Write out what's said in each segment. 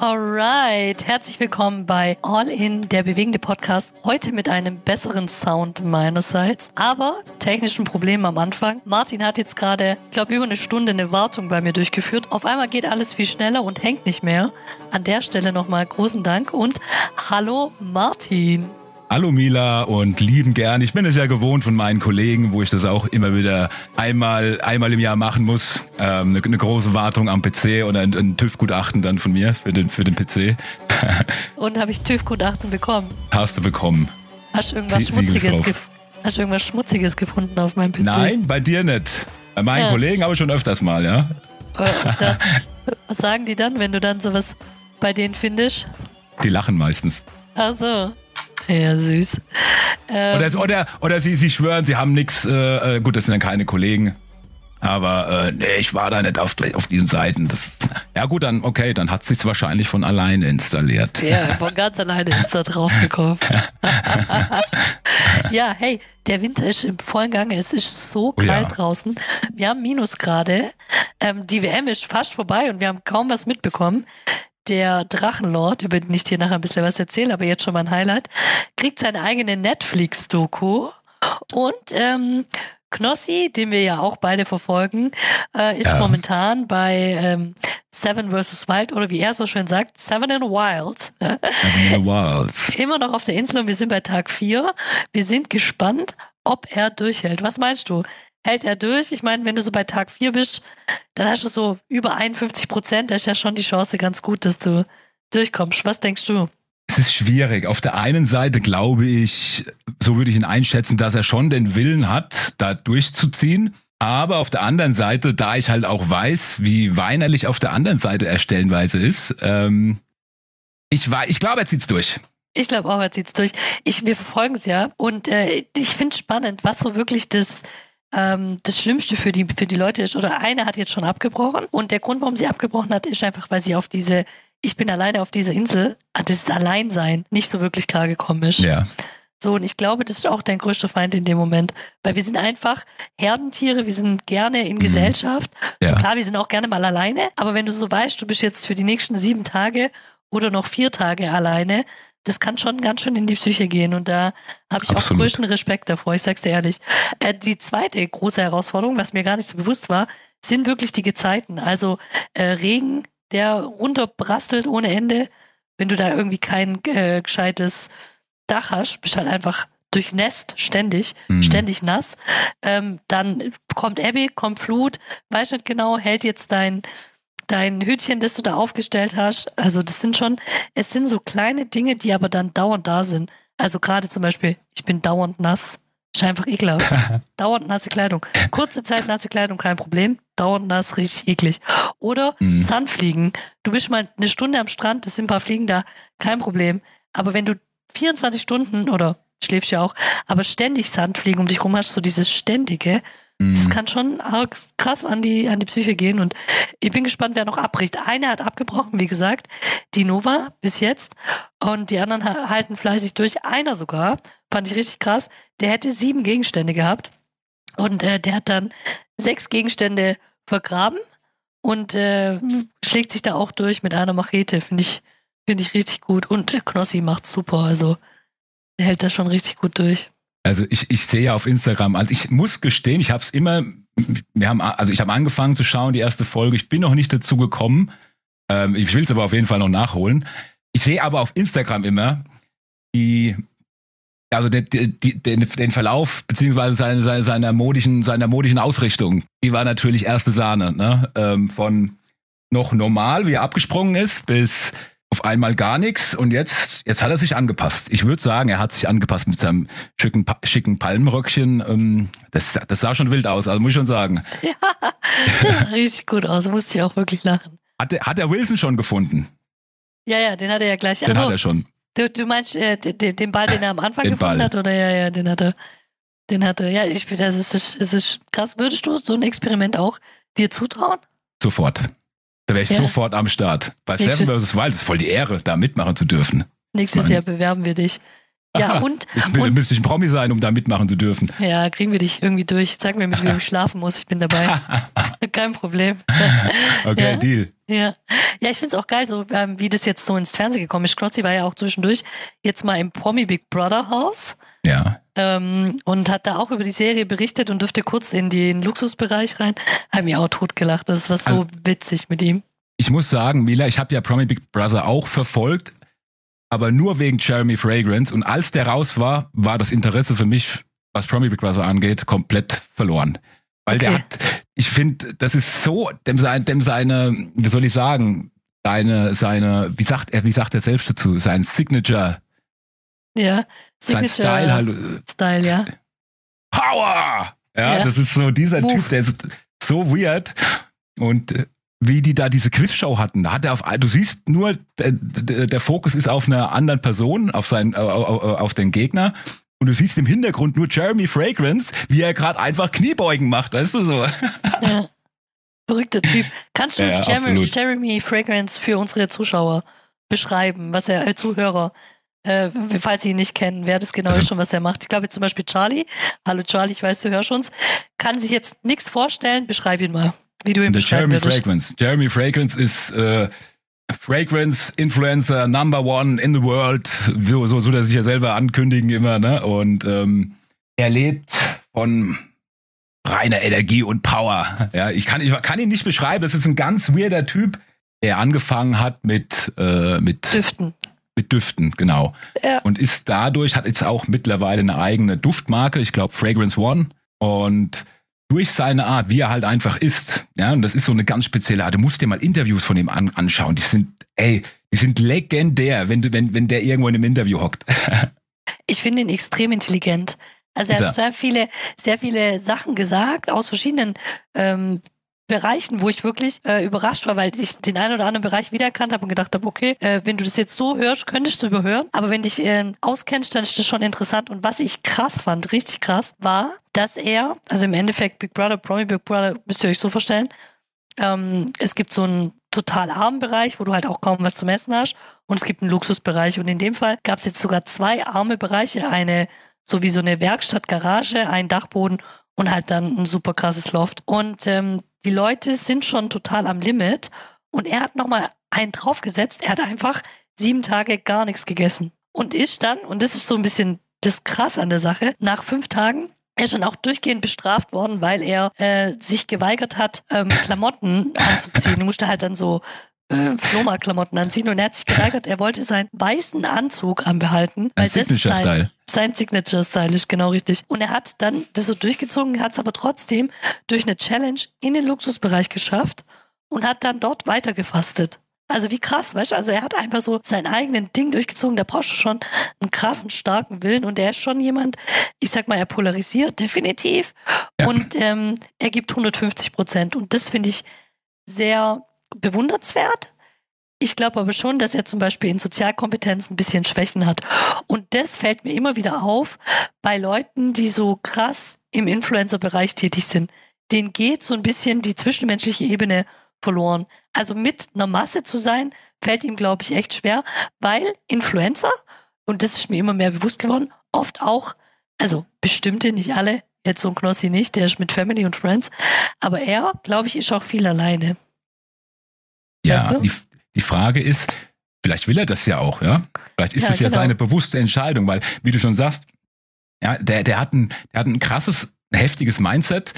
Alright, herzlich willkommen bei All In, der bewegende Podcast. Heute mit einem besseren Sound meinerseits, aber technischen Problemen am Anfang. Martin hat jetzt gerade, ich glaube, über eine Stunde eine Wartung bei mir durchgeführt. Auf einmal geht alles viel schneller und hängt nicht mehr. An der Stelle nochmal großen Dank und hallo Martin. Hallo Mila und lieben gern. Ich bin es ja gewohnt von meinen Kollegen, wo ich das auch immer wieder einmal, einmal im Jahr machen muss. Ähm, eine, eine große Wartung am PC oder ein, ein TÜV-Gutachten dann von mir für den, für den PC. und habe ich TÜV-Gutachten bekommen? Hast du bekommen. Hast du irgendwas Sie, Schmutziges, hast du irgendwas Schmutziges gefunden auf meinem PC? Nein, bei dir nicht. Bei meinen ja. Kollegen aber schon öfters mal, ja. Äh, da, was sagen die dann, wenn du dann sowas bei denen findest? Die lachen meistens. Ach so. Ja, süß. Ähm, oder, oder, oder sie, sie schwören, sie haben nichts. Äh, äh, gut, das sind dann keine Kollegen. Aber äh, nee, ich war da nicht auf, auf diesen Seiten. Das, ja gut, dann okay, dann hat es sich wahrscheinlich von alleine installiert. Ja, von ganz alleine ist da drauf gekommen. ja, hey, der Winter ist im vollen Gange. Es ist so kalt ja. draußen. Wir haben Minusgrade. Ähm, die WM ist fast vorbei und wir haben kaum was mitbekommen der Drachenlord, über den ich dir nachher ein bisschen was erzähle, aber jetzt schon mal ein Highlight, kriegt seine eigene Netflix-Doku und ähm, Knossi, den wir ja auch beide verfolgen, äh, ist ja. momentan bei ähm, Seven vs. Wild oder wie er so schön sagt, Seven in the Wild. Seven in the Wild. Immer noch auf der Insel und wir sind bei Tag 4. Wir sind gespannt, ob er durchhält. Was meinst du? Hält er durch. Ich meine, wenn du so bei Tag 4 bist, dann hast du so über 51 Prozent. Da ist ja schon die Chance ganz gut, dass du durchkommst. Was denkst du? Es ist schwierig. Auf der einen Seite glaube ich, so würde ich ihn einschätzen, dass er schon den Willen hat, da durchzuziehen. Aber auf der anderen Seite, da ich halt auch weiß, wie weinerlich auf der anderen Seite er stellenweise ist, ähm, ich, ich glaube, er zieht's durch. Ich glaube auch, er zieht's durch. Ich, wir verfolgen es ja und äh, ich finde spannend, was so wirklich das ähm, das Schlimmste für die, für die Leute ist, oder eine hat jetzt schon abgebrochen und der Grund, warum sie abgebrochen hat, ist einfach, weil sie auf diese, ich bin alleine auf dieser Insel, ah, das Alleinsein, nicht so wirklich klar gekommen ist. Ja. So, und ich glaube, das ist auch dein größter Feind in dem Moment. Weil wir sind einfach Herdentiere, wir sind gerne in mhm. Gesellschaft. Ja. So klar, wir sind auch gerne mal alleine. Aber wenn du so weißt, du bist jetzt für die nächsten sieben Tage oder noch vier Tage alleine, das kann schon ganz schön in die Psyche gehen und da habe ich Absolut. auch größten Respekt davor, ich sag's dir ehrlich. Äh, die zweite große Herausforderung, was mir gar nicht so bewusst war, sind wirklich die Gezeiten. Also äh, Regen, der runterbrastelt ohne Ende. Wenn du da irgendwie kein äh, gescheites Dach hast, bist halt einfach durchnässt, ständig, mhm. ständig nass. Ähm, dann kommt Abby, kommt Flut, weiß nicht genau, hält jetzt dein dein Hütchen, das du da aufgestellt hast. Also das sind schon, es sind so kleine Dinge, die aber dann dauernd da sind. Also gerade zum Beispiel, ich bin dauernd nass. Ist einfach ekelhaft. dauernd nasse Kleidung. Kurze Zeit nasse Kleidung, kein Problem. Dauernd nass, richtig eklig. Oder mhm. Sandfliegen. Du bist mal eine Stunde am Strand, es sind ein paar Fliegen da, kein Problem. Aber wenn du 24 Stunden oder schläfst ja auch, aber ständig Sandfliegen um dich rum hast, so dieses ständige, das mhm. kann schon krass an die, an die Psyche gehen und ich bin gespannt, wer noch abbricht. Eine hat abgebrochen, wie gesagt, die Nova bis jetzt und die anderen halten fleißig durch. Einer sogar, fand ich richtig krass, der hätte sieben Gegenstände gehabt und äh, der hat dann sechs Gegenstände vergraben und äh, schlägt sich da auch durch mit einer Machete, finde ich, finde ich richtig gut und der Knossi macht super, also der hält das schon richtig gut durch. Also ich, ich sehe ja auf Instagram, also ich muss gestehen, ich habe es immer, wir haben, also ich habe angefangen zu schauen, die erste Folge, ich bin noch nicht dazu gekommen. Ähm, ich will es aber auf jeden Fall noch nachholen. Ich sehe aber auf Instagram immer die, also den, den, den Verlauf beziehungsweise seine, seine, seiner modischen, seiner modischen Ausrichtung. Die war natürlich erste Sahne, ne? Ähm, von noch normal, wie er abgesprungen ist, bis auf einmal gar nichts und jetzt, jetzt hat er sich angepasst. Ich würde sagen, er hat sich angepasst mit seinem schicken, schicken Palmenröckchen. Ähm, das, das sah schon wild aus, also muss ich schon sagen. Ja, das sah richtig gut aus, musste ich auch wirklich lachen. Hat, der, hat er Wilson schon gefunden? Ja, ja, den hat er ja gleich. Den also, hat er schon. Du, du meinst äh, den, den Ball, den er am Anfang den gefunden Ball. hat, oder ja, ja, den hat er. Den hat er. Ja, ich bin, das ist, das ist krass. Würdest du so ein Experiment auch dir zutrauen? Sofort. Da wäre ich ja. sofort am Start. Bei Nächstes Seven vs. Wild ist voll die Ehre, da mitmachen zu dürfen. Nächstes Jahr bewerben wir dich. Ja, und, ich bin, und. Müsste ich ein Promi sein, um da mitmachen zu dürfen. Ja, kriegen wir dich irgendwie durch. Sag mir, mit wem ich schlafen muss. Ich bin dabei. Kein Problem. okay, ja. Deal. Ja, ja ich finde es auch geil, so ähm, wie das jetzt so ins Fernsehen gekommen ist. Knotzi war ja auch zwischendurch jetzt mal im Promi Big Brother Haus. Ja. Ähm, und hat da auch über die Serie berichtet und dürfte kurz in den Luxusbereich rein. Haben mir auch totgelacht. Das war so also, witzig mit ihm. Ich muss sagen, Mila, ich habe ja Promi Big Brother auch verfolgt, aber nur wegen Jeremy Fragrance. Und als der raus war, war das Interesse für mich, was Promi Big Brother angeht, komplett verloren. Weil okay. der hat, ich finde, das ist so, dem, sein, dem seine, wie soll ich sagen, seine, seine, wie sagt er, wie sagt er selbst dazu, sein Signature. Ja, Signature sein Style halt. Style, ja. Power! Ja, ja. das ist so dieser Move. Typ, der ist so weird. Und äh, wie die da diese Quizshow hatten, da hat er auf, du siehst nur, der, der Fokus ist auf einer anderen Person, auf seinen, auf, auf den Gegner und du siehst im Hintergrund nur Jeremy Fragrance, wie er gerade einfach Kniebeugen macht, weißt du so. Ja. Verrückter Typ. Kannst du ja, Jeremy, Jeremy, Fragrance für unsere Zuschauer beschreiben, was er, äh, Zuhörer, äh, falls sie ihn nicht kennen, wer das genau also, ist schon, was er macht. Ich glaube zum Beispiel Charlie, hallo Charlie, ich weiß, du hörst uns, kann sich jetzt nichts vorstellen, beschreib ihn mal, wie du ihn beschreibst. Jeremy Fragrance. Jeremy Fragrance ist äh, Fragrance Influencer Number One in the World, so, so, so dass sich ja selber ankündigen immer, ne? Und ähm, er lebt von reiner Energie und Power. Ja, ich kann, ich kann ihn nicht beschreiben. Das ist ein ganz weirder Typ, der angefangen hat mit, äh, mit Düften. Mit Düften, genau. Ja. Und ist dadurch, hat jetzt auch mittlerweile eine eigene Duftmarke, ich glaube Fragrance One. Und durch seine Art, wie er halt einfach ist. Ja, und das ist so eine ganz spezielle Art. Du musst dir mal Interviews von ihm an, anschauen. Die sind, ey, die sind legendär, wenn du, wenn, wenn der irgendwo in einem Interview hockt. ich finde ihn extrem intelligent. Also er hat sehr viele, sehr viele Sachen gesagt aus verschiedenen ähm, Bereichen, wo ich wirklich äh, überrascht war, weil ich den einen oder anderen Bereich wiedererkannt habe und gedacht habe, okay, äh, wenn du das jetzt so hörst, könntest du überhören. Aber wenn dich äh, auskennst, dann ist das schon interessant. Und was ich krass fand, richtig krass, war, dass er, also im Endeffekt Big Brother, Promi Big Brother, müsst ihr euch so vorstellen, ähm, es gibt so einen total armen Bereich, wo du halt auch kaum was zum Essen hast. Und es gibt einen Luxusbereich. Und in dem Fall gab es jetzt sogar zwei arme Bereiche. Eine, so wie so eine Werkstatt, Garage, ein Dachboden und halt dann ein super krasses Loft. Und ähm, die Leute sind schon total am Limit und er hat nochmal einen draufgesetzt. Er hat einfach sieben Tage gar nichts gegessen und ist dann, und das ist so ein bisschen das Krass an der Sache, nach fünf Tagen er ist dann auch durchgehend bestraft worden, weil er äh, sich geweigert hat, ähm, Klamotten anzuziehen. Er musste halt dann so äh, Flohmarkt-Klamotten anziehen und er hat sich geweigert, er wollte seinen weißen Anzug anbehalten. Ein Signature-Style. Sein Signature-Style ist genau richtig. Und er hat dann das so durchgezogen, hat es aber trotzdem durch eine Challenge in den Luxusbereich geschafft und hat dann dort weitergefastet. Also wie krass, weißt du? Also er hat einfach so sein eigenen Ding durchgezogen. Da brauchst du schon einen krassen, starken Willen. Und er ist schon jemand, ich sag mal, er polarisiert definitiv. Ja. Und ähm, er gibt 150 Prozent. Und das finde ich sehr bewundernswert. Ich glaube aber schon, dass er zum Beispiel in Sozialkompetenz ein bisschen Schwächen hat. Und das fällt mir immer wieder auf bei Leuten, die so krass im Influencer-Bereich tätig sind. Denen geht so ein bisschen die zwischenmenschliche Ebene verloren. Also mit einer Masse zu sein, fällt ihm, glaube ich, echt schwer, weil Influencer, und das ist mir immer mehr bewusst geworden, oft auch, also bestimmte, nicht alle, jetzt so ein Knossi nicht, der ist mit Family und Friends, aber er, glaube ich, ist auch viel alleine. Ja, weißt du? die, die Frage ist, vielleicht will er das ja auch, ja? Vielleicht ist es ja, ja genau. seine bewusste Entscheidung, weil, wie du schon sagst, ja, der, der, hat ein, der hat ein krasses, heftiges Mindset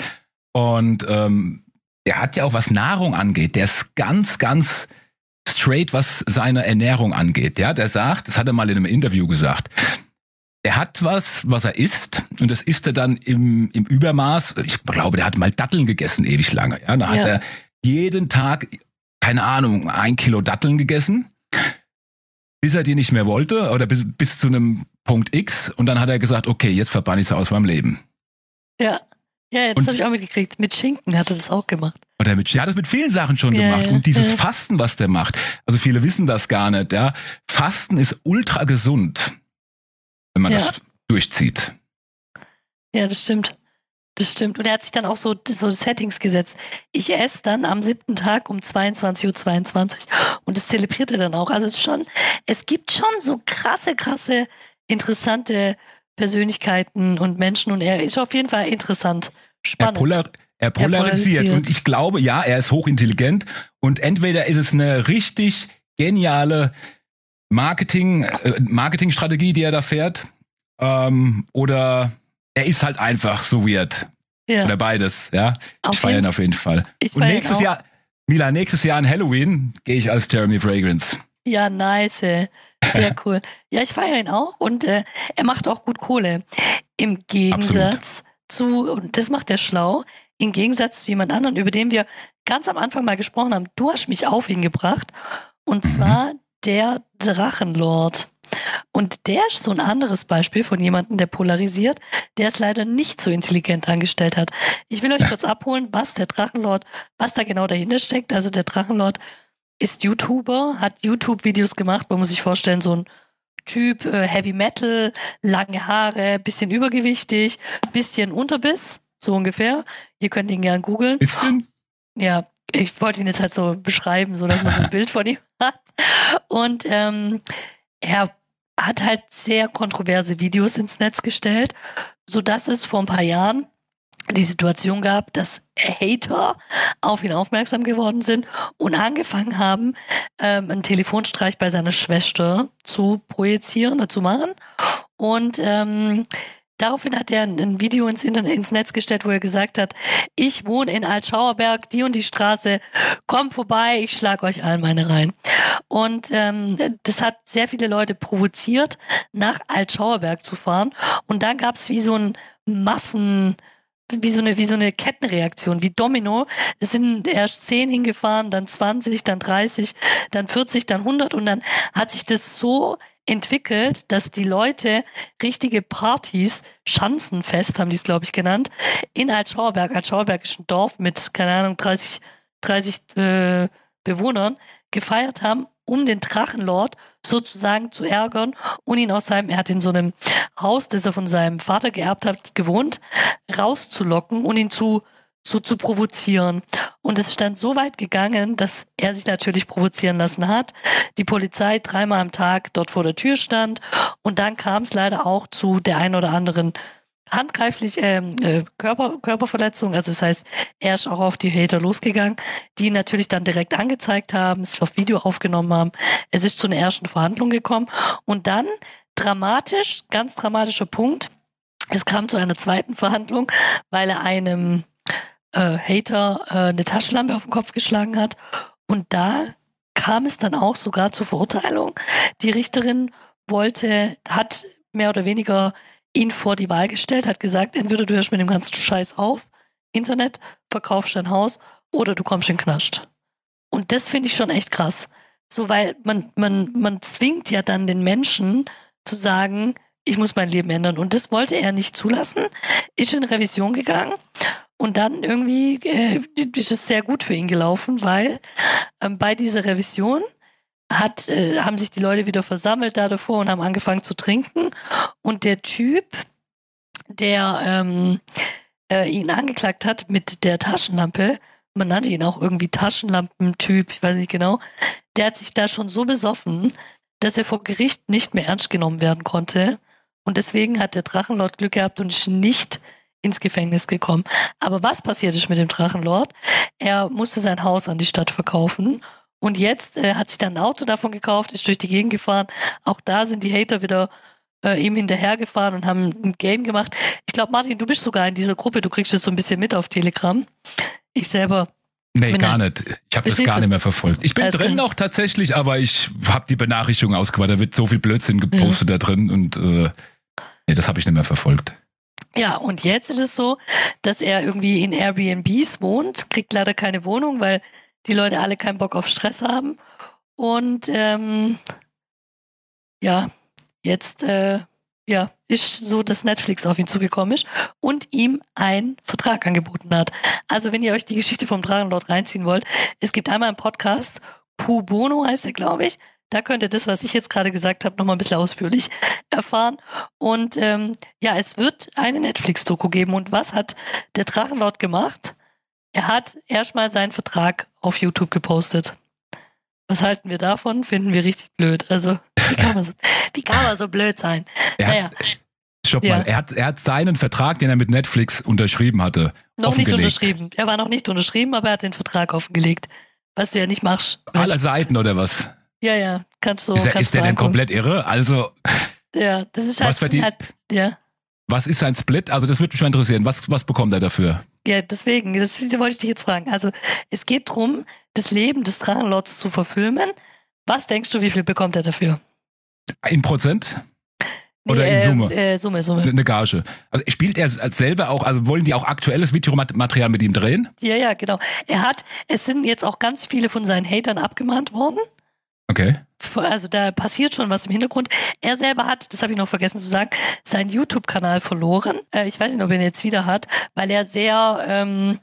und ähm, der hat ja auch, was Nahrung angeht, der ist ganz, ganz straight, was seine Ernährung angeht. Ja, der sagt, das hat er mal in einem Interview gesagt, er hat was, was er isst, und das isst er dann im, im Übermaß. Ich glaube, der hat mal Datteln gegessen, ewig lange. Ja, da hat ja. er jeden Tag keine Ahnung, ein Kilo Datteln gegessen, bis er die nicht mehr wollte oder bis, bis zu einem Punkt X und dann hat er gesagt, okay, jetzt verbann ich sie aus meinem Leben. Ja. Ja, das habe ich auch mitgekriegt. Mit Schinken hat er das auch gemacht. Oder mit, er hat das mit vielen Sachen schon ja, gemacht. Ja, und dieses ja. Fasten, was der macht, also viele wissen das gar nicht, ja. Fasten ist ultra gesund, wenn man das durchzieht. Ja, das stimmt. Das stimmt. Und er hat sich dann auch so, so Settings gesetzt. Ich esse dann am siebten Tag um 22.22 Uhr 22 und das zelebriert er dann auch. Also es ist schon, es gibt schon so krasse, krasse, interessante Persönlichkeiten und Menschen und er ist auf jeden Fall interessant. Spannend. Er, polar, Er polarisiert. polarisiert. Und ich glaube, ja, er ist hochintelligent. Und entweder ist es eine richtig geniale Marketing, äh, Marketingstrategie, die er da fährt, ähm, oder er ist halt einfach so weird. Ja. Oder beides, ja. Auf ich feiere ihn auf jeden Fall. Ich Und nächstes Jahr, Mila, nächstes Jahr an Halloween gehe ich als Jeremy Fragrance. Ja, nice. Sehr cool. ja, ich feiere ihn auch und äh, er macht auch gut Kohle. Im Gegensatz Absolut. zu, und das macht er schlau, im Gegensatz zu jemand anderen, über den wir ganz am Anfang mal gesprochen haben. Du hast mich auf ihn gebracht. Und mhm. zwar der Drachenlord. Und der ist so ein anderes Beispiel von jemandem, der polarisiert, der es leider nicht so intelligent angestellt hat. Ich will euch kurz abholen, was der Drachenlord, was da genau dahinter steckt. Also der Drachenlord ist YouTuber, hat YouTube-Videos gemacht, man muss sich vorstellen, so ein Typ, äh, Heavy Metal, lange Haare, bisschen übergewichtig, bisschen Unterbiss, so ungefähr. Ihr könnt ihn gern googeln. Bisschen? Ja, ich wollte ihn jetzt halt so beschreiben, so dass man so ein Bild von ihm hat. Und ähm, er hat halt sehr kontroverse Videos ins Netz gestellt, so dass es vor ein paar Jahren die Situation gab, dass Hater auf ihn aufmerksam geworden sind und angefangen haben, ähm, einen Telefonstreich bei seiner Schwester zu projizieren oder zu machen. Und ähm, Daraufhin hat er ein Video ins, Internet, ins Netz gestellt, wo er gesagt hat, ich wohne in Altschauerberg, die und die Straße, kommt vorbei, ich schlag euch allen meine rein. Und ähm, das hat sehr viele Leute provoziert, nach Altschauerberg zu fahren. Und dann gab es wie so ein Massen wie so eine, wie so eine Kettenreaktion, wie Domino. Es sind erst 10 hingefahren, dann 20, dann 30, dann 40, dann 100 und dann hat sich das so entwickelt, dass die Leute richtige Partys, Schanzenfest haben die es, glaube ich, genannt, in Altschauerberg, ist ein Dorf mit, keine Ahnung, 30, 30 äh, Bewohnern, gefeiert haben, um den Drachenlord sozusagen zu ärgern und ihn aus seinem, er hat in so einem Haus, das er von seinem Vater geerbt hat, gewohnt, rauszulocken und ihn zu so zu provozieren. Und es stand so weit gegangen, dass er sich natürlich provozieren lassen hat. Die Polizei dreimal am Tag dort vor der Tür stand. Und dann kam es leider auch zu der ein oder anderen handgreiflich ähm, äh, Körper, Körperverletzung. Also das heißt, er ist auch auf die Hater losgegangen, die natürlich dann direkt angezeigt haben, es auf Video aufgenommen haben. Es ist zu einer ersten Verhandlung gekommen. Und dann dramatisch, ganz dramatischer Punkt, es kam zu einer zweiten Verhandlung, weil er einem äh, Hater äh, eine Taschenlampe auf den Kopf geschlagen hat. Und da kam es dann auch sogar zur Verurteilung. Die Richterin wollte, hat mehr oder weniger ihn vor die Wahl gestellt, hat gesagt, entweder du hörst mit dem ganzen Scheiß auf, Internet, verkaufst dein Haus oder du kommst in Knast. Und das finde ich schon echt krass. So, weil man, man, man zwingt ja dann den Menschen zu sagen, ich muss mein Leben ändern. Und das wollte er nicht zulassen, ist in Revision gegangen und dann irgendwie äh, ist es sehr gut für ihn gelaufen, weil ähm, bei dieser Revision hat, äh, haben sich die Leute wieder versammelt da davor und haben angefangen zu trinken. Und der Typ, der ähm, äh, ihn angeklagt hat mit der Taschenlampe, man nannte ihn auch irgendwie Taschenlampentyp, ich weiß nicht genau, der hat sich da schon so besoffen, dass er vor Gericht nicht mehr ernst genommen werden konnte. Und deswegen hat der Drachenlord Glück gehabt und ist nicht ins Gefängnis gekommen. Aber was passiert ist mit dem Drachenlord? Er musste sein Haus an die Stadt verkaufen und jetzt äh, hat sich dann ein Auto davon gekauft, ist durch die Gegend gefahren. Auch da sind die Hater wieder äh, ihm hinterhergefahren und haben ein Game gemacht. Ich glaube, Martin, du bist sogar in dieser Gruppe, du kriegst das so ein bisschen mit auf Telegram. Ich selber Nee, gar nicht. Ich habe das gar nicht mehr verfolgt. Ich bin also drin auch tatsächlich, aber ich habe die Benachrichtigung ausgemacht. Da wird so viel Blödsinn gepostet ja. da drin und äh, nee, das habe ich nicht mehr verfolgt. Ja, und jetzt ist es so, dass er irgendwie in Airbnbs wohnt, kriegt leider keine Wohnung, weil die Leute alle keinen Bock auf Stress haben. Und ähm, ja, jetzt äh, ja, ist so, dass Netflix auf ihn zugekommen ist und ihm einen Vertrag angeboten hat. Also wenn ihr euch die Geschichte vom Drachenlord reinziehen wollt, es gibt einmal einen Podcast, Pu Bono heißt er, glaube ich. Da könnt ihr das, was ich jetzt gerade gesagt habe, nochmal ein bisschen ausführlich erfahren. Und ähm, ja, es wird eine Netflix-Doku geben. Und was hat der Drachenlord gemacht? Er hat erstmal seinen Vertrag auf YouTube gepostet. Was halten wir davon? Finden wir richtig blöd. Also, wie kann man so, kann man so blöd sein? Er naja. stopp ja. mal. Er hat, er hat seinen Vertrag, den er mit Netflix unterschrieben hatte. Noch nicht unterschrieben. Er war noch nicht unterschrieben, aber er hat den Vertrag offengelegt. Was du ja nicht machst. Aller Seiten oder was? Ja, ja, kannst du. Ist, er, ist der denn komplett irre? Also. Ja, das ist halt. Was, verdient, halt, ja. was ist sein Split? Also, das würde mich mal interessieren. Was, was bekommt er dafür? Ja, deswegen, das wollte ich dich jetzt fragen. Also, es geht darum, das Leben des Drachenlords zu verfilmen. Was denkst du, wie viel bekommt er dafür? In Prozent? Oder nee, in Summe? Äh, Summe, Summe. Eine Gage. Also spielt er als selber auch, also wollen die auch aktuelles Videomaterial mit ihm drehen? Ja, ja, genau. Er hat, es sind jetzt auch ganz viele von seinen Hatern abgemahnt worden. Okay. Also da passiert schon was im Hintergrund. Er selber hat, das habe ich noch vergessen zu sagen, seinen YouTube-Kanal verloren. Äh, ich weiß nicht, ob er ihn jetzt wieder hat, weil er sehr, ähm,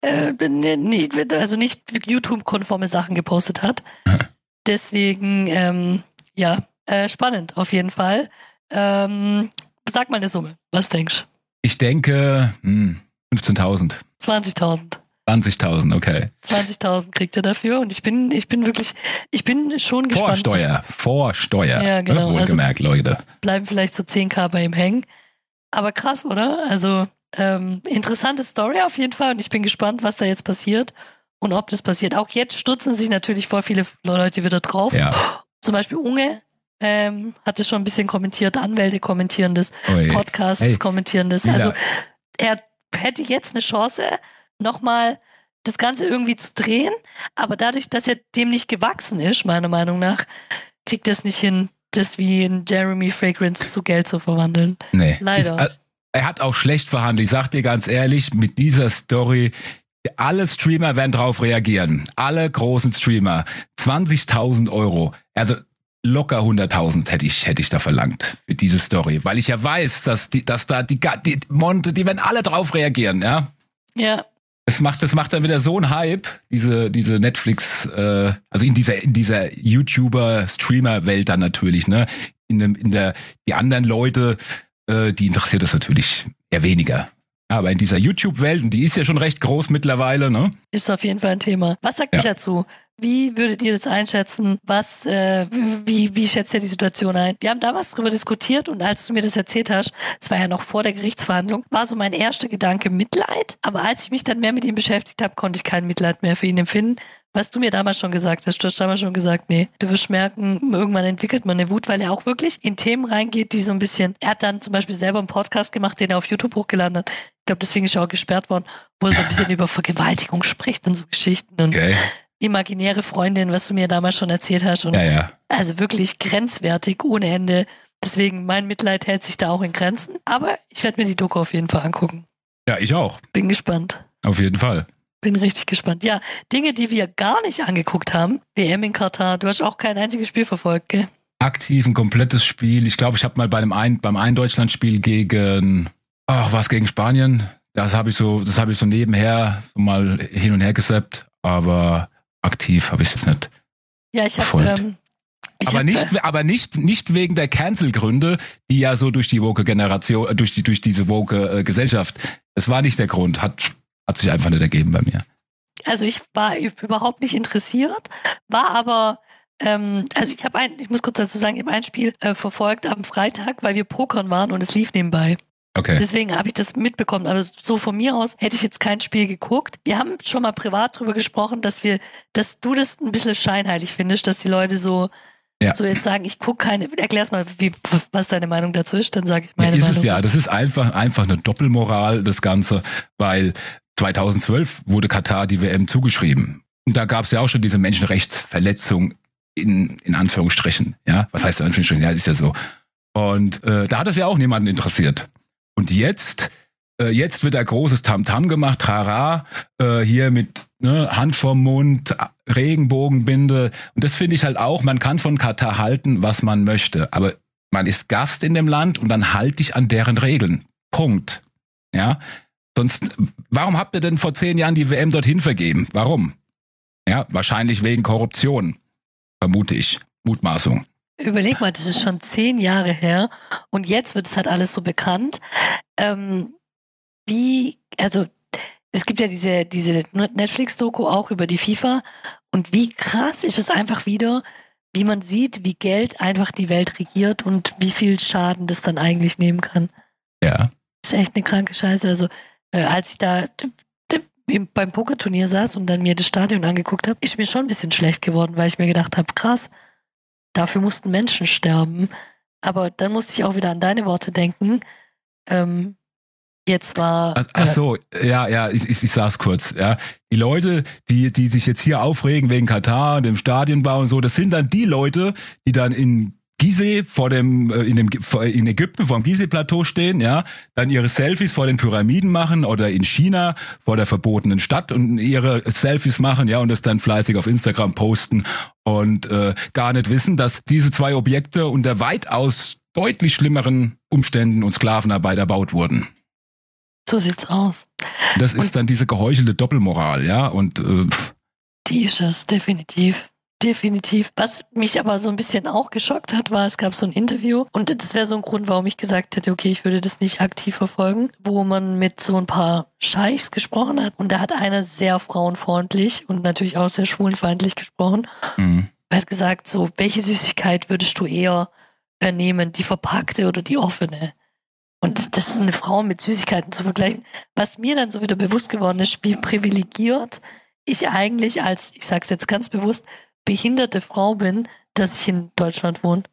äh, nicht, also nicht YouTube-konforme Sachen gepostet hat. Deswegen, ähm, ja, äh, spannend auf jeden Fall. Ähm, sag mal eine Summe. Was denkst du? Ich denke hm, 15.000. 20.000. 20.000, okay. 20.000 kriegt er dafür und ich bin, ich bin wirklich, ich bin schon gespannt. Vorsteuer, Vorsteuer. Ja, genau. Wohlgemerkt, also Leute. Bleiben vielleicht so 10k bei ihm hängen. Aber krass, oder? Also, ähm, interessante Story auf jeden Fall und ich bin gespannt, was da jetzt passiert und ob das passiert. Auch jetzt stürzen sich natürlich voll viele Leute wieder drauf. Ja. Zum Beispiel Unge, ähm, hat es schon ein bisschen kommentiert, Anwälte kommentieren das. Podcasts hey. kommentieren das. Also er hätte jetzt eine Chance, nochmal das Ganze irgendwie zu drehen, aber dadurch, dass er dem nicht gewachsen ist, meiner Meinung nach, kriegt er es nicht hin, das wie in Jeremy Fragrance zu Geld zu verwandeln. Nee. Leider. Ist, er hat auch schlecht verhandelt. Ich sag dir ganz ehrlich, mit dieser Story, alle Streamer werden drauf reagieren. Alle großen Streamer. 20.000 Euro. Also locker 100.000 hätte ich, hätte ich da verlangt für diese Story, weil ich ja weiß, dass die, dass da die, die Monte, die werden alle drauf reagieren, ja. Ja. Es macht, das macht dann wieder so ein Hype, diese, diese Netflix, äh, also in dieser, in dieser YouTuber-Streamer-Welt dann natürlich, ne? In, dem, in der, die anderen Leute, äh, die interessiert das natürlich eher weniger. Aber in dieser YouTube-Welt, und die ist ja schon recht groß mittlerweile, ne? Ist auf jeden Fall ein Thema. Was sagt ja. ihr dazu? Wie würdet ihr das einschätzen? Was, äh, wie, wie schätzt ihr die Situation ein? Wir haben damals darüber diskutiert und als du mir das erzählt hast, es war ja noch vor der Gerichtsverhandlung, war so mein erster Gedanke Mitleid. Aber als ich mich dann mehr mit ihm beschäftigt habe, konnte ich kein Mitleid mehr für ihn empfinden. Was du mir damals schon gesagt hast, du hast damals schon gesagt, nee, du wirst merken, irgendwann entwickelt man eine Wut, weil er auch wirklich in Themen reingeht, die so ein bisschen, er hat dann zum Beispiel selber einen Podcast gemacht, den er auf YouTube hochgeladen hat. Ich glaube, deswegen ist er auch gesperrt worden, wo er so ein bisschen über Vergewaltigung spricht und so Geschichten. Und okay imaginäre Freundin, was du mir damals schon erzählt hast. Und ja, ja. Also wirklich grenzwertig, ohne Ende. Deswegen, mein Mitleid hält sich da auch in Grenzen. Aber ich werde mir die Doku auf jeden Fall angucken. Ja, ich auch. Bin gespannt. Auf jeden Fall. Bin richtig gespannt. Ja, Dinge, die wir gar nicht angeguckt haben. WM in Katar. Du hast auch kein einziges Spiel verfolgt, gell? Aktiv, ein komplettes Spiel. Ich glaube, ich habe mal bei dem ein, beim ein Deutschland-Spiel gegen, ach, was gegen Spanien? Das habe ich so, das habe ich so nebenher so mal hin und her gesappt. Aber aktiv habe ich es nicht. Ja, ich habe. Ähm, aber, nicht, äh, aber nicht, nicht wegen der Cancel-Gründe, die ja so durch die woke Generation, äh, durch, die, durch diese woke äh, Gesellschaft, es war nicht der Grund, hat, hat sich einfach nicht ergeben bei mir. Also ich war überhaupt nicht interessiert, war aber ähm, also ich habe ein, ich muss kurz dazu sagen, ich habe ein Spiel äh, verfolgt am Freitag, weil wir Pokern waren und es lief nebenbei. Okay. Deswegen habe ich das mitbekommen. Aber so von mir aus hätte ich jetzt kein Spiel geguckt. Wir haben schon mal privat drüber gesprochen, dass wir, dass du das ein bisschen scheinheilig findest, dass die Leute so, ja. so jetzt sagen, ich gucke keine. Erklär's mal, wie, was deine Meinung dazu ist, dann sage ich meine ja, ist Meinung. Es ja, dazu. das ist einfach, einfach eine Doppelmoral, das Ganze, weil 2012 wurde Katar die WM zugeschrieben. Und da gab es ja auch schon diese Menschenrechtsverletzung in, in Anführungsstrichen. Ja, was heißt in Anführungsstrichen? Ja, ist ja so. Und äh, da hat es ja auch niemanden interessiert. Und jetzt, äh, jetzt wird ein großes Tamtam -Tam gemacht, Trara, äh, hier mit ne, Hand vorm Mund, Regenbogenbinde. Und das finde ich halt auch, man kann von Katar halten, was man möchte. Aber man ist Gast in dem Land und dann halte ich an deren Regeln. Punkt. Ja. Sonst, warum habt ihr denn vor zehn Jahren die WM dorthin vergeben? Warum? Ja, wahrscheinlich wegen Korruption. Vermute ich. Mutmaßung. Überleg mal, das ist schon zehn Jahre her und jetzt wird es halt alles so bekannt. Ähm, wie, also es gibt ja diese, diese Netflix-Doku auch über die FIFA und wie krass ist es einfach wieder, wie man sieht, wie Geld einfach die Welt regiert und wie viel Schaden das dann eigentlich nehmen kann. Ja. Das ist echt eine kranke Scheiße. Also, äh, als ich da beim Pokerturnier saß und dann mir das Stadion angeguckt habe, ist mir schon ein bisschen schlecht geworden, weil ich mir gedacht habe, krass, dafür mussten Menschen sterben. Aber dann musste ich auch wieder an deine Worte denken. Ähm, jetzt war. Ach, ach so, ja, ja, ich, ich, ich sag's kurz, ja. Die Leute, die, die sich jetzt hier aufregen wegen Katar und dem Stadionbau und so, das sind dann die Leute, die dann in Gizeh vor dem äh, in dem in Ägypten vor dem Gizeh-Plateau stehen, ja, dann ihre Selfies vor den Pyramiden machen oder in China vor der verbotenen Stadt und ihre Selfies machen, ja, und das dann fleißig auf Instagram posten und äh, gar nicht wissen, dass diese zwei Objekte unter weitaus deutlich schlimmeren Umständen und Sklavenarbeit erbaut wurden. So sieht's aus. Das ist und dann diese geheuchelte Doppelmoral, ja, und äh, die ist es definitiv. Definitiv. Was mich aber so ein bisschen auch geschockt hat, war, es gab so ein Interview und das wäre so ein Grund, warum ich gesagt hätte, okay, ich würde das nicht aktiv verfolgen, wo man mit so ein paar Scheichs gesprochen hat und da hat einer sehr frauenfreundlich und natürlich auch sehr schwulenfeindlich gesprochen. Mhm. Er hat gesagt, so, welche Süßigkeit würdest du eher nehmen, die verpackte oder die offene? Und das ist eine Frau mit Süßigkeiten zu vergleichen. Was mir dann so wieder bewusst geworden ist, wie privilegiert ich eigentlich als, ich sag's jetzt ganz bewusst, behinderte Frau bin, dass ich in Deutschland wohne.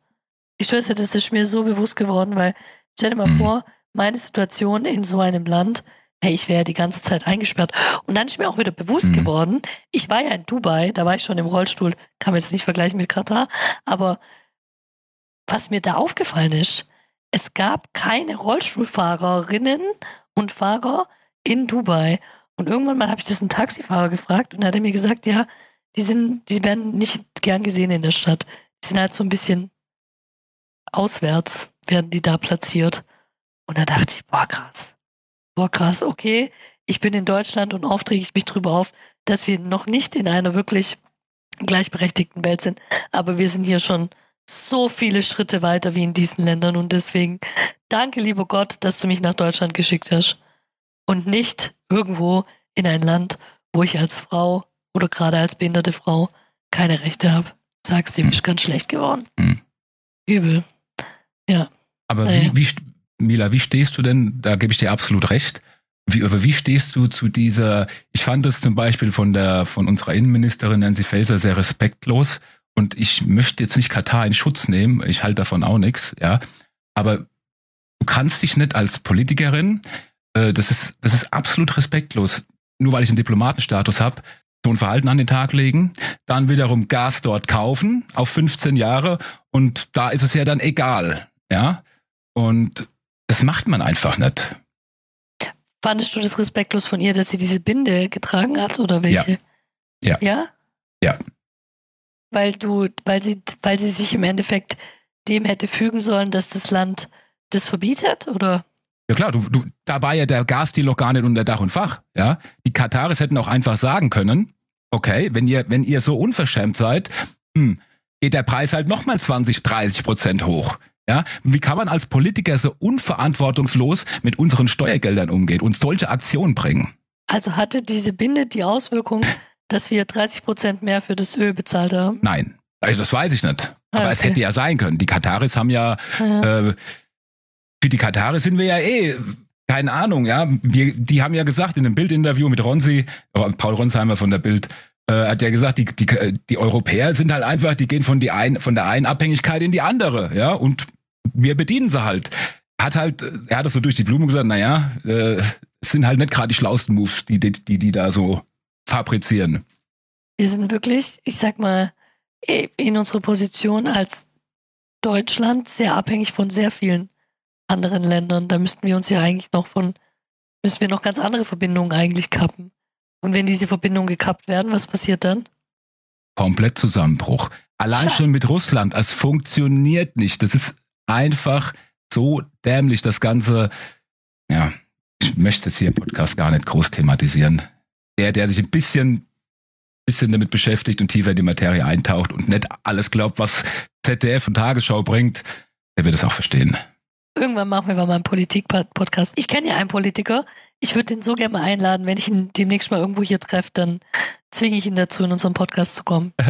Ich weiß ja, das ist mir so bewusst geworden, weil stell dir mal mhm. vor, meine Situation in so einem Land, hey, ich wäre die ganze Zeit eingesperrt. Und dann ist mir auch wieder bewusst mhm. geworden, ich war ja in Dubai, da war ich schon im Rollstuhl, kann man jetzt nicht vergleichen mit Katar, aber was mir da aufgefallen ist, es gab keine Rollstuhlfahrerinnen und Fahrer in Dubai. Und irgendwann mal habe ich das einen Taxifahrer gefragt und er hat mir gesagt, ja, die sind, die werden nicht gern gesehen in der Stadt. Die sind halt so ein bisschen auswärts, werden die da platziert. Und da dachte ich, boah, krass. Boah, krass, okay. Ich bin in Deutschland und oft rege ich mich drüber auf, dass wir noch nicht in einer wirklich gleichberechtigten Welt sind. Aber wir sind hier schon so viele Schritte weiter wie in diesen Ländern. Und deswegen danke, lieber Gott, dass du mich nach Deutschland geschickt hast. Und nicht irgendwo in ein Land, wo ich als Frau oder gerade als behinderte Frau keine Rechte habe. Sagst dem ist ganz schlecht geworden. Mhm. Übel. Ja. Aber naja. wie, wie, Mila, wie stehst du denn, da gebe ich dir absolut recht, wie, aber wie stehst du zu dieser, ich fand das zum Beispiel von der, von unserer Innenministerin Nancy Faeser sehr respektlos und ich möchte jetzt nicht Katar in Schutz nehmen, ich halte davon auch nichts, ja, aber du kannst dich nicht als Politikerin, äh, das ist, das ist absolut respektlos, nur weil ich einen Diplomatenstatus habe, so ein Verhalten an den Tag legen, dann wiederum Gas dort kaufen auf 15 Jahre und da ist es ja dann egal, ja. Und das macht man einfach nicht. Fandest du das respektlos von ihr, dass sie diese Binde getragen hat oder welche? Ja. Ja? Ja. ja. Weil du, weil sie, weil sie sich im Endeffekt dem hätte fügen sollen, dass das Land das verbietet, oder? Ja klar, du, du, da war ja der Gasdeal noch gar nicht unter Dach und Fach. Ja, die Kataris hätten auch einfach sagen können, okay, wenn ihr, wenn ihr so unverschämt seid, hm, geht der Preis halt nochmal 20, 30 Prozent hoch. Ja, wie kann man als Politiker so unverantwortungslos mit unseren Steuergeldern umgehen und solche Aktionen bringen? Also hatte diese Binde die Auswirkung, dass wir 30 Prozent mehr für das Öl bezahlt haben? Nein, also das weiß ich nicht. Aber ah, okay. es hätte ja sein können. Die Kataris haben ja, ja. Äh, für die Kataris sind wir ja eh keine Ahnung, ja. Wir, die haben ja gesagt in einem Bildinterview mit Ronsi, Paul Ronsheimer von der Bild, äh, hat ja gesagt, die, die, die Europäer sind halt einfach, die gehen von, die ein, von der einen Abhängigkeit in die andere, ja. Und wir bedienen sie halt. Hat halt, er hat das so durch die Blume gesagt, naja, äh, sind halt nicht gerade die schlausten Moves, die, die, die, die da so fabrizieren. Wir sind wirklich, ich sag mal, in unserer Position als Deutschland sehr abhängig von sehr vielen anderen Ländern. Da müssten wir uns ja eigentlich noch von, müssten wir noch ganz andere Verbindungen eigentlich kappen. Und wenn diese Verbindungen gekappt werden, was passiert dann? Komplett Zusammenbruch. Allein Scheiße. schon mit Russland, es funktioniert nicht. Das ist einfach so dämlich, das Ganze. Ja, ich möchte es hier im Podcast gar nicht groß thematisieren. Der, der sich ein bisschen, bisschen damit beschäftigt und tiefer in die Materie eintaucht und nicht alles glaubt, was ZDF und Tagesschau bringt, der wird es auch verstehen. Irgendwann machen wir mal einen Politik-Podcast. Ich kenne ja einen Politiker. Ich würde den so gerne mal einladen. Wenn ich ihn demnächst mal irgendwo hier treffe, dann zwinge ich ihn dazu, in unseren Podcast zu kommen.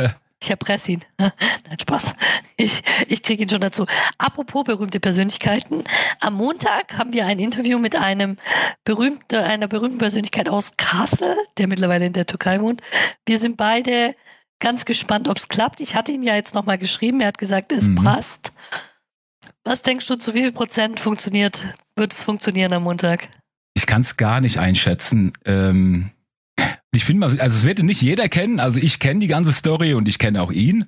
Ich erpresse ihn. Nein, Spaß. Ich, ich kriege ihn schon dazu. Apropos berühmte Persönlichkeiten. Am Montag haben wir ein Interview mit einem berühmte, einer berühmten Persönlichkeit aus Kassel, der mittlerweile in der Türkei wohnt. Wir sind beide ganz gespannt, ob es klappt. Ich hatte ihm ja jetzt nochmal geschrieben. Er hat gesagt, es mhm. passt. Was denkst du, zu wie viel Prozent funktioniert, wird es funktionieren am Montag? Ich kann es gar nicht einschätzen. Ähm, ich finde mal, also es wird nicht jeder kennen. Also ich kenne die ganze Story und ich kenne auch ihn.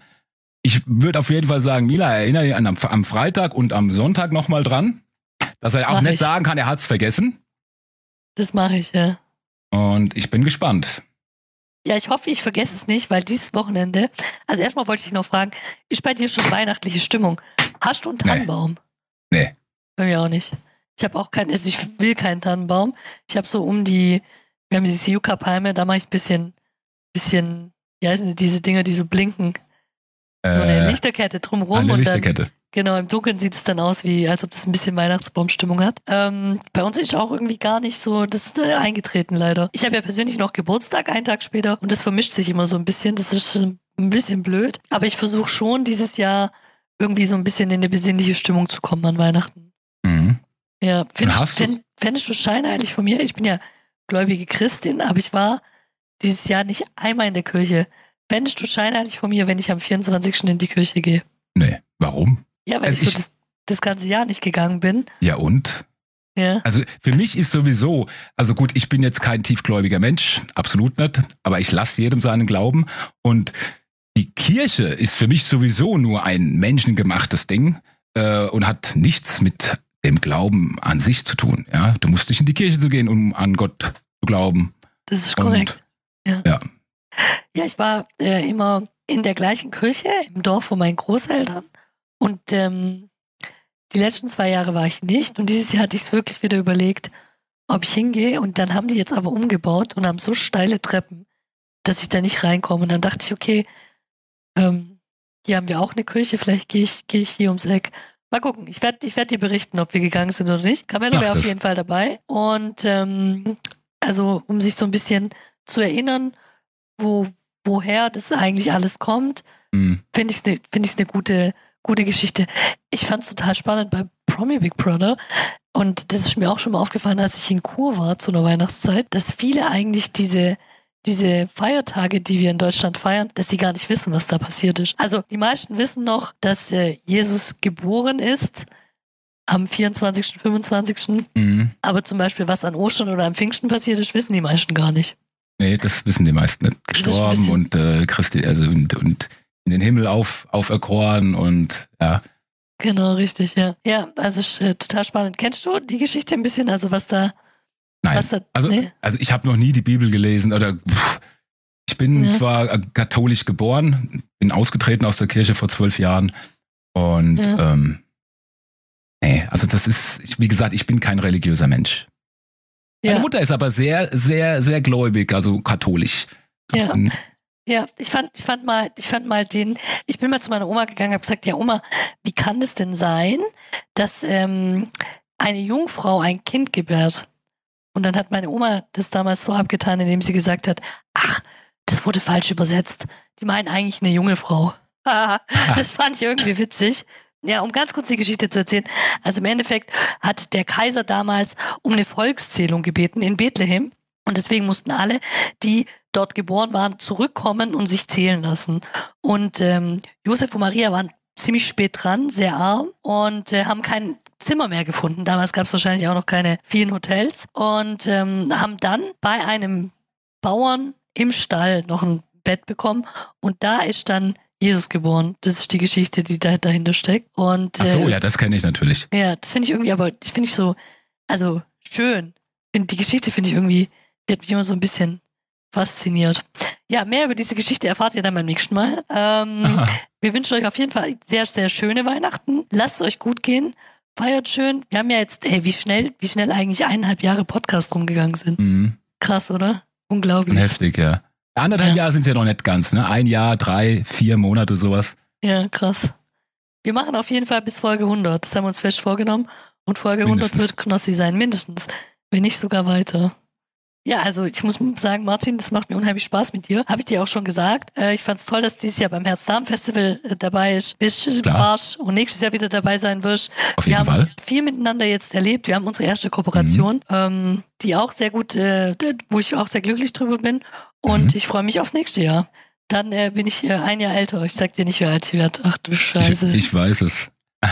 Ich würde auf jeden Fall sagen, Mila, erinnere dich an, am Freitag und am Sonntag nochmal dran, dass er auch mach nicht ich. sagen kann, er hat es vergessen. Das mache ich, ja. Und ich bin gespannt. Ja, ich hoffe, ich vergesse es nicht, weil dieses Wochenende, also erstmal wollte ich dich noch fragen, ist bei dir schon weihnachtliche Stimmung? Hast du einen Tannenbaum? Nee. nee. Bei mir auch nicht. Ich habe auch keinen, also ich will keinen Tannenbaum. Ich habe so um die wir haben diese Yucca-Palme, da mache ich ein bisschen, bisschen, wie heißen die, diese Dinger, die so blinken. Äh, so eine Lichterkette drumrum. Eine Lichterkette. Genau, im Dunkeln sieht es dann aus, wie als ob das ein bisschen Weihnachtsbaumstimmung hat. Ähm, bei uns ist auch irgendwie gar nicht so, das ist äh, eingetreten leider. Ich habe ja persönlich noch Geburtstag, einen Tag später, und das vermischt sich immer so ein bisschen. Das ist ein bisschen blöd. Aber ich versuche schon dieses Jahr irgendwie so ein bisschen in eine besinnliche Stimmung zu kommen an Weihnachten. Mhm. Ja, findest, fänd, fändest du scheinheilig von mir? Ich bin ja gläubige Christin, aber ich war dieses Jahr nicht einmal in der Kirche. Wendest du scheinheilig von mir, wenn ich am 24. in die Kirche gehe? Nee, warum? Ja, weil also ich so das, das ganze Jahr nicht gegangen bin. Ja, und? Ja. Also für mich ist sowieso, also gut, ich bin jetzt kein tiefgläubiger Mensch, absolut nicht, aber ich lasse jedem seinen Glauben und die Kirche ist für mich sowieso nur ein menschengemachtes Ding äh, und hat nichts mit dem Glauben an sich zu tun. Ja, du musst nicht in die Kirche zu gehen, um an Gott zu glauben. Das ist korrekt. Und, ja. ja. Ja, ich war äh, immer in der gleichen Kirche im Dorf von meinen Großeltern und ähm, die letzten zwei Jahre war ich nicht und dieses Jahr hatte ich es wirklich wieder überlegt, ob ich hingehe und dann haben die jetzt aber umgebaut und haben so steile Treppen, dass ich da nicht reinkomme und dann dachte ich, okay, ähm, hier haben wir auch eine Kirche, vielleicht gehe ich, gehe ich hier ums Eck Mal gucken. Ich werde ich werd dir berichten, ob wir gegangen sind oder nicht. Camillo wäre auf jeden Fall dabei. Und ähm, also, um sich so ein bisschen zu erinnern, wo, woher das eigentlich alles kommt, mhm. finde ich es eine find ne gute, gute Geschichte. Ich fand es total spannend bei Promi Big Brother. Und das ist mir auch schon mal aufgefallen, als ich in Kur war zu einer Weihnachtszeit, dass viele eigentlich diese diese Feiertage, die wir in Deutschland feiern, dass sie gar nicht wissen, was da passiert ist. Also die meisten wissen noch, dass äh, Jesus geboren ist am 24., 25. Mhm. Aber zum Beispiel, was an Ostern oder am Pfingsten passiert ist, wissen die meisten gar nicht. Nee, das wissen die meisten nicht. Gestorben und äh, Christi, also und, und in den Himmel auf, auferkoren und ja. Genau, richtig, ja. Ja, also äh, total spannend. Kennst du die Geschichte ein bisschen, also was da Nein. Da, also, nee? also ich habe noch nie die Bibel gelesen oder pff, ich bin ja. zwar katholisch geboren, bin ausgetreten aus der Kirche vor zwölf Jahren und ja. ähm, nee, also das ist, wie gesagt, ich bin kein religiöser Mensch. Ja. Meine Mutter ist aber sehr, sehr, sehr gläubig, also katholisch. Ja. Ja, ich fand, ich fand mal, ich fand mal den, ich bin mal zu meiner Oma gegangen, habe gesagt, ja Oma, wie kann das denn sein, dass ähm, eine Jungfrau ein Kind gebärt? Und dann hat meine Oma das damals so abgetan, indem sie gesagt hat, ach, das wurde falsch übersetzt. Die meinen eigentlich eine junge Frau. das fand ich irgendwie witzig. Ja, um ganz kurz die Geschichte zu erzählen. Also im Endeffekt hat der Kaiser damals um eine Volkszählung gebeten in Bethlehem. Und deswegen mussten alle, die dort geboren waren, zurückkommen und sich zählen lassen. Und ähm, Josef und Maria waren ziemlich spät dran, sehr arm und äh, haben kein Zimmer mehr gefunden. Damals gab es wahrscheinlich auch noch keine vielen Hotels und ähm, haben dann bei einem Bauern im Stall noch ein Bett bekommen und da ist dann Jesus geboren. Das ist die Geschichte, die da dahinter steckt. Und, Ach so, äh, ja, das kenne ich natürlich. Ja, das finde ich irgendwie, aber das finde ich so, also schön. Die Geschichte finde ich irgendwie, die hat mich immer so ein bisschen fasziniert. Ja, mehr über diese Geschichte erfahrt ihr dann beim nächsten Mal. Ähm, wir wünschen euch auf jeden Fall sehr, sehr schöne Weihnachten. Lasst es euch gut gehen. Feiert schön. Wir haben ja jetzt, ey, wie schnell, wie schnell eigentlich eineinhalb Jahre Podcast rumgegangen sind. Mhm. Krass, oder? Unglaublich. Heftig, ja. Anderthalb ja. Jahre sind es ja noch nicht ganz, ne? Ein Jahr, drei, vier Monate, sowas. Ja, krass. Wir machen auf jeden Fall bis Folge 100. Das haben wir uns fest vorgenommen. Und Folge mindestens. 100 wird Knossi sein, mindestens. Wenn nicht sogar weiter. Ja, also ich muss sagen, Martin, das macht mir unheimlich Spaß mit dir. Habe ich dir auch schon gesagt. Äh, ich fand es toll, dass du dieses Jahr beim Herz-Darm-Festival äh, dabei bist, warst und nächstes Jahr wieder dabei sein wirst. Auf jeden wir Fall. haben viel miteinander jetzt erlebt. Wir haben unsere erste Kooperation, mhm. ähm, die auch sehr gut, äh, wo ich auch sehr glücklich drüber bin. Und mhm. ich freue mich aufs nächste Jahr. Dann äh, bin ich äh, ein Jahr älter. Ich sag dir nicht, wie alt ich werde. Ach du Scheiße. Ich, ich weiß es.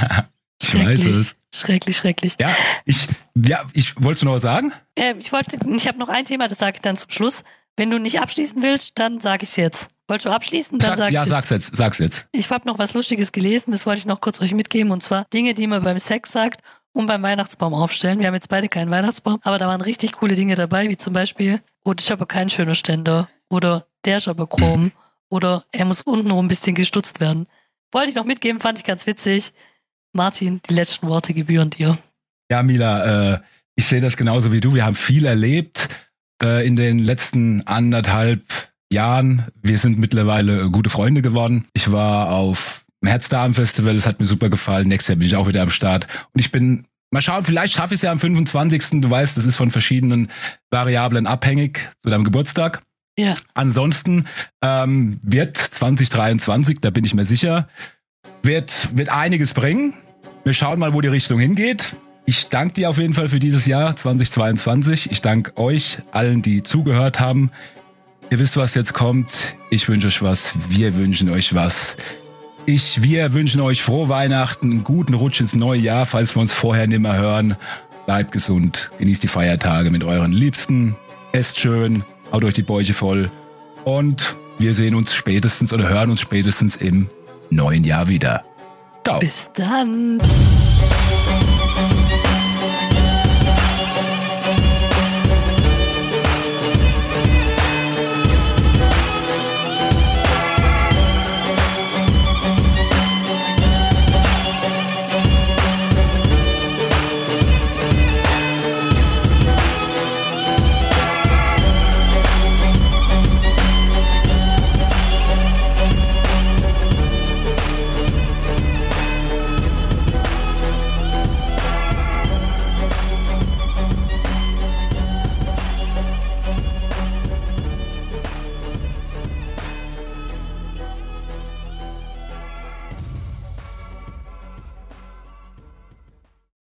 ich weiß es. Schrecklich, schrecklich. Ja, ich, ja, ich wolltest du noch was sagen? Äh, ich wollte, ich habe noch ein Thema, das sage ich dann zum Schluss. Wenn du nicht abschließen willst, dann sage ich es jetzt. Wolltest du abschließen? Dann sag, sag ja, sag's jetzt. Sag's jetzt. Ich habe noch was Lustiges gelesen, das wollte ich noch kurz euch mitgeben. Und zwar Dinge, die man beim Sex sagt und beim Weihnachtsbaum aufstellen. Wir haben jetzt beide keinen Weihnachtsbaum, aber da waren richtig coole Dinge dabei, wie zum Beispiel, oh, ist aber kein schöner Ständer. Oder der ist aber chrom. Oder er muss untenrum ein bisschen gestutzt werden. Wollte ich noch mitgeben, fand ich ganz witzig. Martin, die letzten Worte gebühren dir. Ja, Mila, äh, ich sehe das genauso wie du. Wir haben viel erlebt äh, in den letzten anderthalb Jahren. Wir sind mittlerweile gute Freunde geworden. Ich war auf dem Herzdarm-Festival, es hat mir super gefallen. Nächstes Jahr bin ich auch wieder am Start. Und ich bin, mal schauen, vielleicht schaffe ich es ja am 25. Du weißt, das ist von verschiedenen Variablen abhängig zu deinem Geburtstag. Ja. Ansonsten ähm, wird 2023, da bin ich mir sicher, wird, wird einiges bringen. Wir schauen mal, wo die Richtung hingeht. Ich danke dir auf jeden Fall für dieses Jahr 2022. Ich danke euch allen, die zugehört haben. Ihr wisst, was jetzt kommt. Ich wünsche euch was. Wir wünschen euch was. Ich, wir wünschen euch frohe Weihnachten, einen guten Rutsch ins neue Jahr, falls wir uns vorher nicht mehr hören. Bleibt gesund, genießt die Feiertage mit euren Liebsten, esst schön, haut euch die Bäuche voll und wir sehen uns spätestens oder hören uns spätestens im neuen Jahr wieder. Ciao. Bis dann.